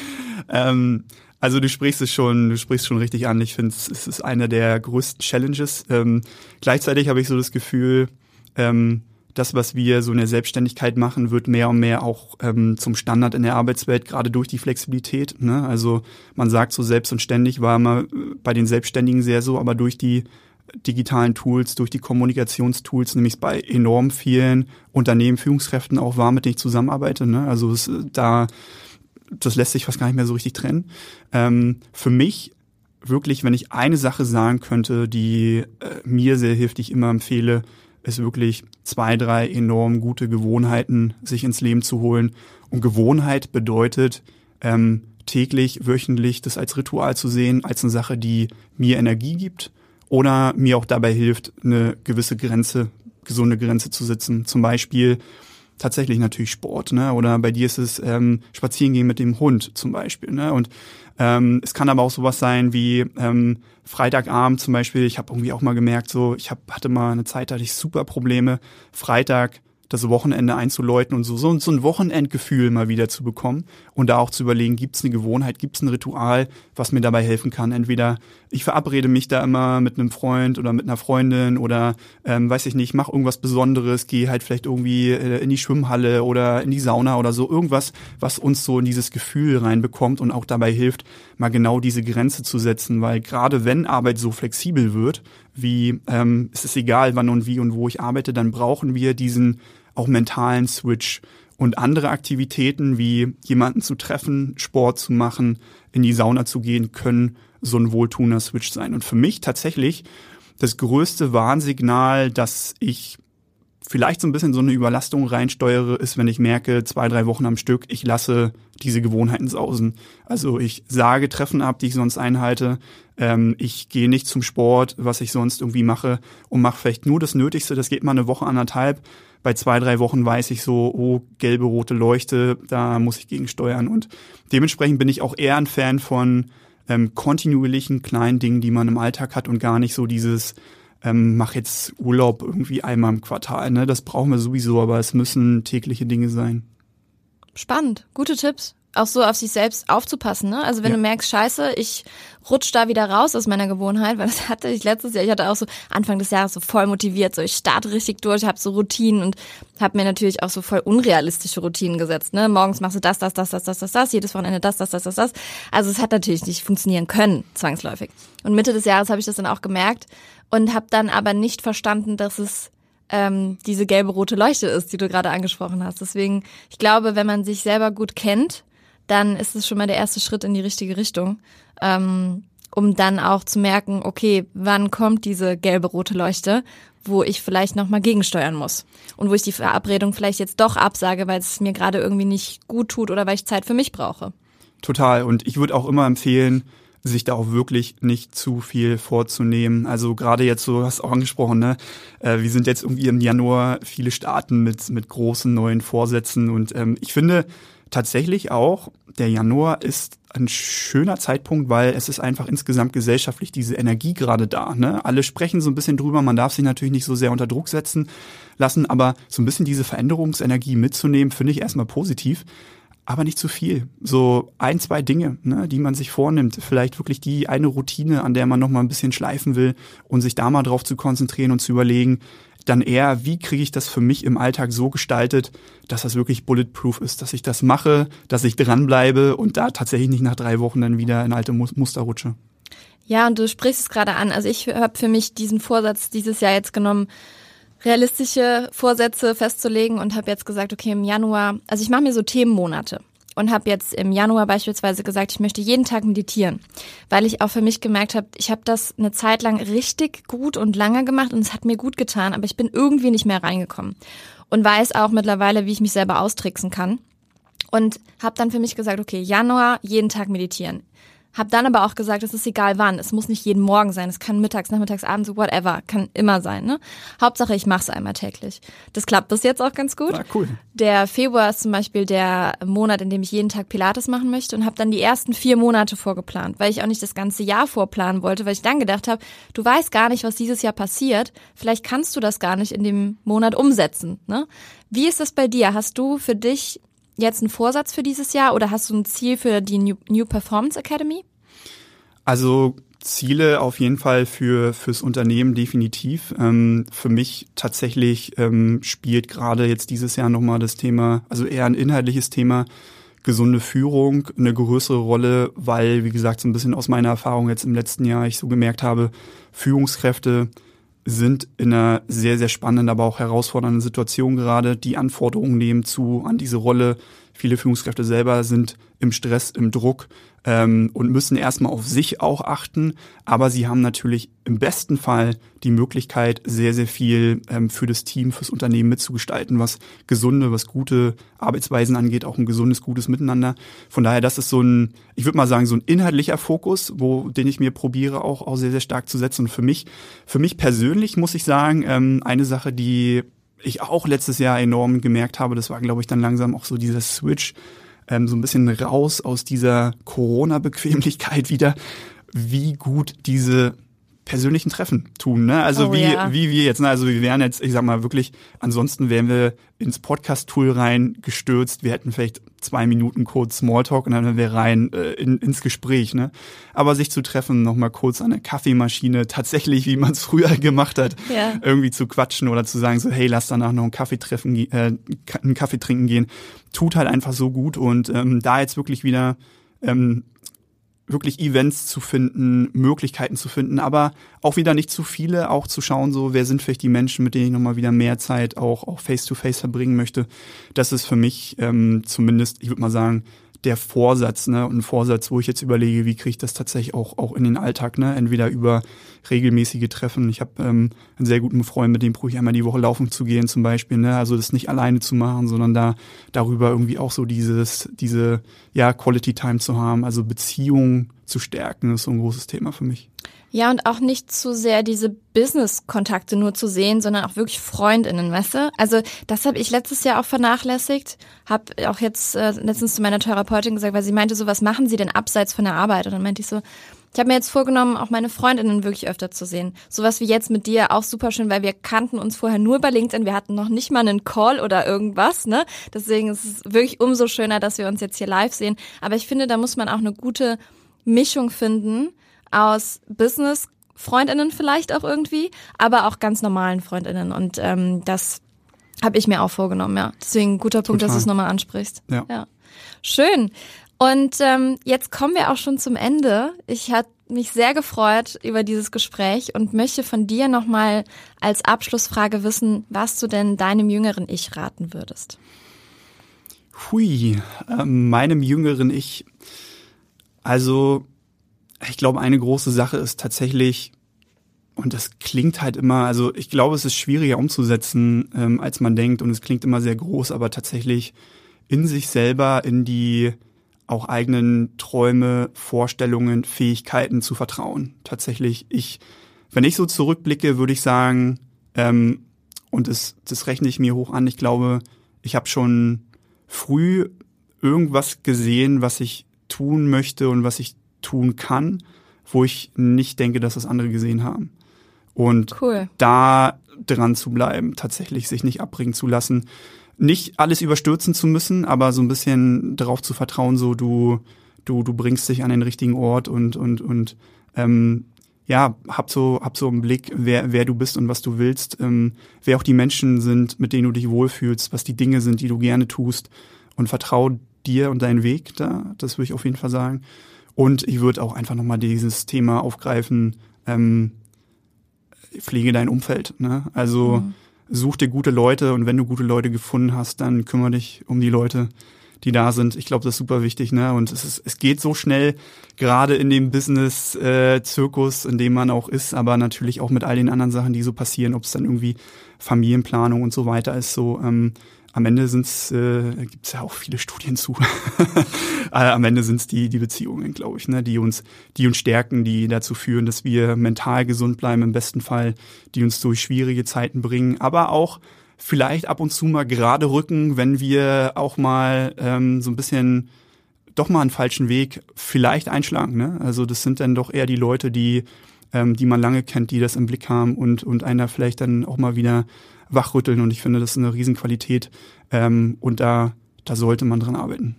ähm, also du sprichst es schon, du sprichst schon richtig an. Ich finde, es ist eine der größten Challenges. Ähm, gleichzeitig habe ich so das Gefühl, ähm, das, was wir so in der Selbstständigkeit machen, wird mehr und mehr auch ähm, zum Standard in der Arbeitswelt, gerade durch die Flexibilität. Ne? Also man sagt so selbst und ständig war immer äh, bei den Selbstständigen sehr so, aber durch die digitalen Tools, durch die Kommunikationstools, nämlich bei enorm vielen Unternehmen, Führungskräften auch war, mit denen ich zusammenarbeite. Ne? Also es, da, das lässt sich fast gar nicht mehr so richtig trennen. Ähm, für mich wirklich, wenn ich eine Sache sagen könnte, die äh, mir sehr hilft, die ich immer empfehle, ist wirklich zwei, drei enorm gute Gewohnheiten sich ins Leben zu holen. Und Gewohnheit bedeutet, ähm, täglich, wöchentlich das als Ritual zu sehen, als eine Sache, die mir Energie gibt oder mir auch dabei hilft, eine gewisse Grenze, gesunde Grenze zu setzen. Zum Beispiel tatsächlich natürlich Sport, ne? Oder bei dir ist es ähm, Spazieren gehen mit dem Hund zum Beispiel, ne? Und ähm, es kann aber auch sowas sein wie ähm, Freitagabend zum Beispiel. Ich habe irgendwie auch mal gemerkt, so ich hab, hatte mal eine Zeit, da hatte ich super Probleme. Freitag das Wochenende einzuläuten und so, so, ein Wochenendgefühl mal wieder zu bekommen und da auch zu überlegen, gibt es eine Gewohnheit, gibt es ein Ritual, was mir dabei helfen kann. Entweder ich verabrede mich da immer mit einem Freund oder mit einer Freundin oder ähm, weiß ich nicht, mach irgendwas Besonderes, gehe halt vielleicht irgendwie äh, in die Schwimmhalle oder in die Sauna oder so, irgendwas, was uns so in dieses Gefühl reinbekommt und auch dabei hilft, mal genau diese Grenze zu setzen, weil gerade wenn Arbeit so flexibel wird, wie ähm, es ist egal, wann und wie und wo ich arbeite, dann brauchen wir diesen auch mentalen Switch und andere Aktivitäten wie jemanden zu treffen, Sport zu machen, in die Sauna zu gehen, können so ein wohltuender Switch sein. Und für mich tatsächlich das größte Warnsignal, dass ich vielleicht so ein bisschen so eine Überlastung reinsteuere, ist, wenn ich merke, zwei, drei Wochen am Stück, ich lasse diese Gewohnheiten sausen. Also ich sage Treffen ab, die ich sonst einhalte. Ähm, ich gehe nicht zum Sport, was ich sonst irgendwie mache und mache vielleicht nur das Nötigste. Das geht mal eine Woche, anderthalb. Bei zwei, drei Wochen weiß ich so, oh, gelbe, rote Leuchte, da muss ich gegensteuern. Und dementsprechend bin ich auch eher ein Fan von ähm, kontinuierlichen kleinen Dingen, die man im Alltag hat und gar nicht so dieses ähm, mach jetzt Urlaub irgendwie einmal im Quartal. Ne? Das brauchen wir sowieso, aber es müssen tägliche Dinge sein. Spannend, gute Tipps. Auch so auf sich selbst aufzupassen, ne? Also wenn Ja. du merkst, scheiße, ich rutsch da wieder raus aus meiner Gewohnheit, weil das hatte ich letztes Jahr, ich hatte auch so Anfang des Jahres so voll motiviert, so ich starte richtig durch, habe so Routinen und habe mir natürlich auch so voll unrealistische Routinen gesetzt, ne? Morgens machst du das, das, das, das, das, das, das, jedes Wochenende das, das, das, das, das. Also es hat natürlich nicht funktionieren können, zwangsläufig. Und Mitte des Jahres habe ich das dann auch gemerkt und habe dann aber nicht verstanden, dass es ähm, diese gelbe rote Leuchte ist, die du gerade angesprochen hast. Deswegen, ich glaube, wenn man sich selber gut kennt, dann ist es schon mal der erste Schritt in die richtige Richtung, ähm, um dann auch zu merken, okay, wann kommt diese gelbe rote Leuchte, wo ich vielleicht nochmal gegensteuern muss und wo ich die Verabredung vielleicht jetzt doch absage, weil es mir gerade irgendwie nicht gut tut oder weil ich Zeit für mich brauche. Total. Und ich würde auch immer empfehlen, sich da auch wirklich nicht zu viel vorzunehmen. Also gerade jetzt, so hast du auch angesprochen, ne? Äh, wir sind jetzt irgendwie im Januar, viele starten mit, mit großen neuen Vorsätzen. Und ähm, ich finde tatsächlich auch, der Januar ist ein schöner Zeitpunkt, weil es ist einfach insgesamt gesellschaftlich diese Energie gerade da. Ne? Alle sprechen so ein bisschen drüber, man darf sich natürlich nicht so sehr unter Druck setzen lassen, aber so ein bisschen diese Veränderungsenergie mitzunehmen, finde ich erstmal positiv aber nicht zu viel. So ein, zwei Dinge, ne, die man sich vornimmt. Vielleicht wirklich die eine Routine, an der man noch mal ein bisschen schleifen will und sich da mal drauf zu konzentrieren und zu überlegen, dann eher, wie kriege ich das für mich im Alltag so gestaltet, dass das wirklich bulletproof ist, dass ich das mache, dass ich dranbleibe und da tatsächlich nicht nach drei Wochen dann wieder in alte Mus- Muster rutsche. Ja, und du sprichst es gerade an. Also ich habe für mich diesen Vorsatz dieses Jahr jetzt genommen, realistische Vorsätze festzulegen und habe jetzt gesagt, okay, im Januar, also ich mache mir so Themenmonate und habe jetzt im Januar beispielsweise gesagt, ich möchte jeden Tag meditieren, weil ich auch für mich gemerkt habe, ich habe das eine Zeit lang richtig gut und lange gemacht und es hat mir gut getan, aber ich bin irgendwie nicht mehr reingekommen und weiß auch mittlerweile, wie ich mich selber austricksen kann und habe dann für mich gesagt, okay, Januar jeden Tag meditieren. Hab dann aber auch gesagt, es ist egal wann. Es muss nicht jeden Morgen sein. Es kann mittags, nachmittags, abends, whatever. Kann immer sein. Ne? Hauptsache, ich mache es einmal täglich. Das klappt bis jetzt auch ganz gut. Ah, cool. Der Februar ist zum Beispiel der Monat, in dem ich jeden Tag Pilates machen möchte und habe dann die ersten vier Monate vorgeplant, weil ich auch nicht das ganze Jahr vorplanen wollte, weil ich dann gedacht habe, du weißt gar nicht, was dieses Jahr passiert. Vielleicht kannst du das gar nicht in dem Monat umsetzen. Ne? Wie ist das bei dir? Hast du für dich jetzt einen Vorsatz für dieses Jahr oder hast du ein Ziel für die New, New Performance Academy? Also Ziele auf jeden Fall für fürs Unternehmen definitiv. Ähm, für mich tatsächlich ähm, spielt gerade jetzt dieses Jahr nochmal das Thema, also eher ein inhaltliches Thema, gesunde Führung eine größere Rolle, weil, wie gesagt, so ein bisschen aus meiner Erfahrung jetzt im letzten Jahr ich so gemerkt habe, Führungskräfte sind in einer sehr, sehr spannenden, aber auch herausfordernden Situation gerade. Die Anforderungen nehmen zu an diese Rolle. Viele Führungskräfte selber sind im Stress, im Druck ähm, und müssen erstmal auf sich auch achten. Aber sie haben natürlich im besten Fall die Möglichkeit, sehr, sehr viel ähm, für das Team, fürs Unternehmen mitzugestalten, was gesunde, was gute Arbeitsweisen angeht, auch ein gesundes, gutes Miteinander. Von daher, das ist so ein, ich würde mal sagen, so ein inhaltlicher Fokus, wo den ich mir probiere, auch, auch sehr, sehr stark zu setzen. Und für mich, für mich persönlich muss ich sagen, ähm, eine Sache, die ich auch letztes Jahr enorm gemerkt habe, das war, glaube ich, dann langsam auch so dieser Switch, ähm, so ein bisschen raus aus dieser Corona-Bequemlichkeit wieder, wie gut diese persönlichen Treffen tun, ne? Also Oh wie, ja. wie wir jetzt, ne? Also wir wären jetzt, ich sag mal wirklich, ansonsten wären wir ins Podcast-Tool rein gestürzt, wir hätten vielleicht zwei Minuten kurz Smalltalk und dann wären wir rein äh, in, ins Gespräch, ne? Aber sich zu treffen, nochmal kurz an der Kaffeemaschine, tatsächlich, wie man es früher gemacht hat, Ja. irgendwie zu quatschen oder zu sagen so, hey, lass danach noch einen Kaffee treffen, äh, einen Kaffee trinken gehen, tut halt einfach so gut und ähm, da jetzt wirklich wieder ähm, wirklich Events zu finden, Möglichkeiten zu finden, aber auch wieder nicht zu viele, auch zu schauen, so wer sind vielleicht die Menschen, mit denen ich nochmal wieder mehr Zeit auch auch face to face verbringen möchte. Das ist für mich ähm, zumindest, ich würde mal sagen, der Vorsatz, ne? Und ein Vorsatz, wo ich jetzt überlege, wie kriege ich das tatsächlich auch, auch in den Alltag, ne? Entweder über regelmäßige Treffen. Ich habe ähm, einen sehr guten Freund, mit dem probiere ich einmal die Woche laufen zu gehen, zum Beispiel, ne? Also das nicht alleine zu machen, sondern da darüber irgendwie auch so dieses, diese ja, Quality Time zu haben, also Beziehungen zu stärken, ist so ein großes Thema für mich. Ja, und auch nicht zu sehr diese Business-Kontakte nur zu sehen, sondern auch wirklich Freundinnen, weißt du? Also das habe ich letztes Jahr auch vernachlässigt. Hab auch jetzt äh, letztens zu meiner Therapeutin gesagt, weil sie meinte so, was machen Sie denn abseits von der Arbeit? Und dann meinte ich so, ich habe mir jetzt vorgenommen, auch meine Freundinnen wirklich öfter zu sehen. Sowas wie jetzt mit dir auch super schön, weil wir kannten uns vorher nur bei LinkedIn. Wir hatten noch nicht mal einen Call oder irgendwas, ne? Deswegen ist es wirklich umso schöner, dass wir uns jetzt hier live sehen. Aber ich finde, da muss man auch eine gute Mischung finden aus Business Freundinnen vielleicht auch irgendwie, aber auch ganz normalen Freundinnen. Und ähm, das habe ich mir auch vorgenommen, ja. Deswegen guter Punkt, Total. dass du es nochmal ansprichst. Ja. ja. Schön. Und ähm, jetzt kommen wir auch schon zum Ende. Ich hatte mich sehr gefreut über dieses Gespräch und möchte von dir nochmal als Abschlussfrage wissen, was du denn deinem jüngeren Ich raten würdest. Hui, äh, meinem jüngeren Ich. Also ich glaube, eine große Sache ist tatsächlich, und das klingt halt immer, also ich glaube, es ist schwieriger umzusetzen, ähm, als man denkt, und es klingt immer sehr groß, aber tatsächlich in sich selber, in die auch eigenen Träume, Vorstellungen, Fähigkeiten zu vertrauen. Tatsächlich, ich, wenn ich so zurückblicke, würde ich sagen, ähm, und das, das rechne ich mir hoch an, ich glaube, ich habe schon früh irgendwas gesehen, was ich tun möchte und was ich tun kann, wo ich nicht denke, dass das andere gesehen haben. Und cool. da dran zu bleiben, tatsächlich sich nicht abbringen zu lassen, nicht alles überstürzen zu müssen, aber so ein bisschen darauf zu vertrauen, so du du du bringst dich an den richtigen Ort und und und ähm, ja, hab so, hab so im Blick, wer, wer du bist und was du willst, ähm, wer auch die Menschen sind, mit denen du dich wohlfühlst, was die Dinge sind, die du gerne tust und vertrau dir und deinen Weg da, das würde ich auf jeden Fall sagen. Und ich würde auch einfach nochmal dieses Thema aufgreifen, ähm, pflege dein Umfeld. Ne? Also mhm. such dir gute Leute und wenn du gute Leute gefunden hast, dann kümmere dich um die Leute, die da sind. Ich glaube, das ist super wichtig. Ne? Und es, ist, es geht so schnell, gerade in dem Business-Zirkus, äh, in dem man auch ist, aber natürlich auch mit all den anderen Sachen, die so passieren, ob es dann irgendwie Familienplanung und so weiter ist. So ähm, am Ende sind's, äh, gibt es ja auch viele Studien zu. Äh, am Ende sind's die, die Beziehungen, glaube ich, ne, die uns, die uns stärken, die dazu führen, dass wir mental gesund bleiben im besten Fall, die uns durch schwierige Zeiten bringen, aber auch vielleicht ab und zu mal gerade rücken, wenn wir auch mal ähm, so ein bisschen doch mal einen falschen Weg vielleicht einschlagen. Ne? Also das sind dann doch eher die Leute, die, ähm, die man lange kennt, die das im Blick haben und, und einer vielleicht dann auch mal wieder wachrütteln. Und ich finde, das ist eine Riesenqualität. Ähm, und da, da sollte man dran arbeiten.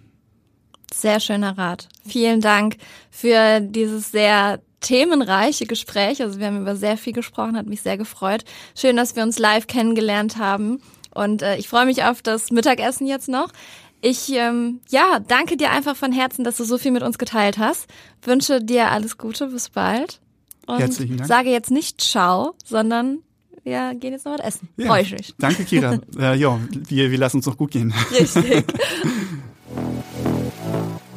Sehr schöner Rat. Vielen Dank für dieses sehr themenreiche Gespräch. Also wir haben über sehr viel gesprochen, hat mich sehr gefreut. Schön, dass wir uns live kennengelernt haben. Und äh, ich freue mich auf das Mittagessen jetzt noch. Ich ähm, ja danke dir einfach von Herzen, dass du so viel mit uns geteilt hast. Wünsche dir alles Gute, bis bald. Und Herzlichen Dank. sage jetzt nicht Ciao, sondern wir gehen jetzt noch was essen. Ja, Freue ich mich. Danke, Kira. äh, ja, wir, wir lassen uns noch gut gehen. Richtig.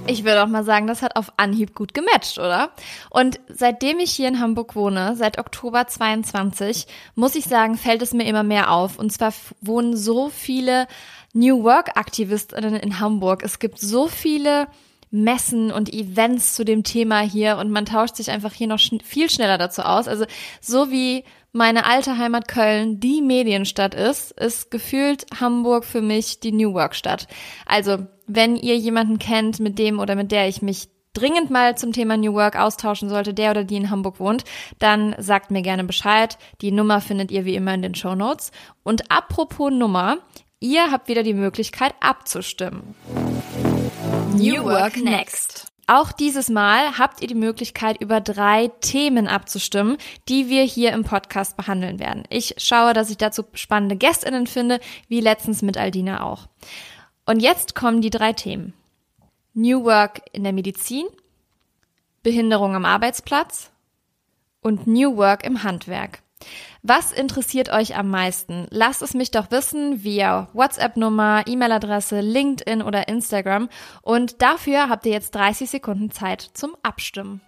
Ich würde auch mal sagen, das hat auf Anhieb gut gematcht, oder? Und seitdem ich hier in Hamburg wohne, seit Oktober 22, muss ich sagen, fällt es mir immer mehr auf. Und zwar wohnen so viele New Work Aktivistinnen in Hamburg. Es gibt so viele Messen und Events zu dem Thema hier und man tauscht sich einfach hier noch schn viel schneller dazu aus. Also so wie meine alte Heimat Köln die Medienstadt ist, ist gefühlt Hamburg für mich die New Work Stadt. Also, wenn ihr jemanden kennt, mit dem oder mit der ich mich dringend mal zum Thema New Work austauschen sollte, der oder die in Hamburg wohnt, dann sagt mir gerne Bescheid. Die Nummer findet ihr wie immer in den Show Notes. Und apropos Nummer, ihr habt wieder die Möglichkeit abzustimmen. New Work Next. Auch dieses Mal habt ihr die Möglichkeit, über drei Themen abzustimmen, die wir hier im Podcast behandeln werden. Ich schaue, dass ich dazu spannende GästInnen finde, wie letztens mit Aldina auch. Und jetzt kommen die drei Themen. New Work in der Medizin, Behinderung am Arbeitsplatz und New Work im Handwerk. Was interessiert euch am meisten? Lasst es mich doch wissen via WhatsApp-Nummer, E-Mail-Adresse, LinkedIn oder Instagram. Und dafür habt ihr jetzt 30 Sekunden Zeit zum Abstimmen.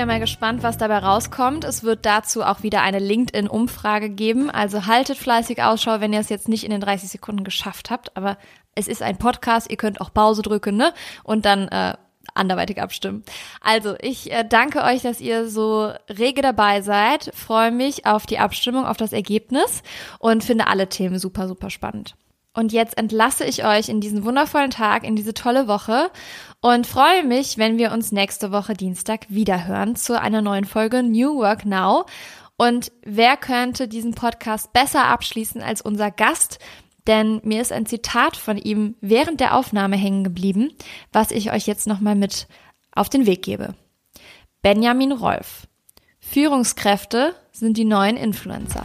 Wieder mal gespannt, was dabei rauskommt. Es wird dazu auch wieder eine LinkedIn-Umfrage geben. Also haltet fleißig Ausschau, wenn ihr es jetzt nicht in den 30 Sekunden geschafft habt. Aber es ist ein Podcast, ihr könnt auch Pause drücken, ne? Und dann äh, anderweitig abstimmen. Also, ich äh, danke euch, dass ihr so rege dabei seid. Freue mich auf die Abstimmung, auf das Ergebnis und finde alle Themen super, super spannend. Und jetzt entlasse ich euch in diesen wundervollen Tag, in diese tolle Woche und freue mich, wenn wir uns nächste Woche Dienstag wiederhören zu einer neuen Folge New Work Now. Und wer könnte diesen Podcast besser abschließen als unser Gast? Denn mir ist ein Zitat von ihm während der Aufnahme hängen geblieben, was ich euch jetzt nochmal mit auf den Weg gebe. Benjamin Rolf. Führungskräfte sind die neuen Influencer.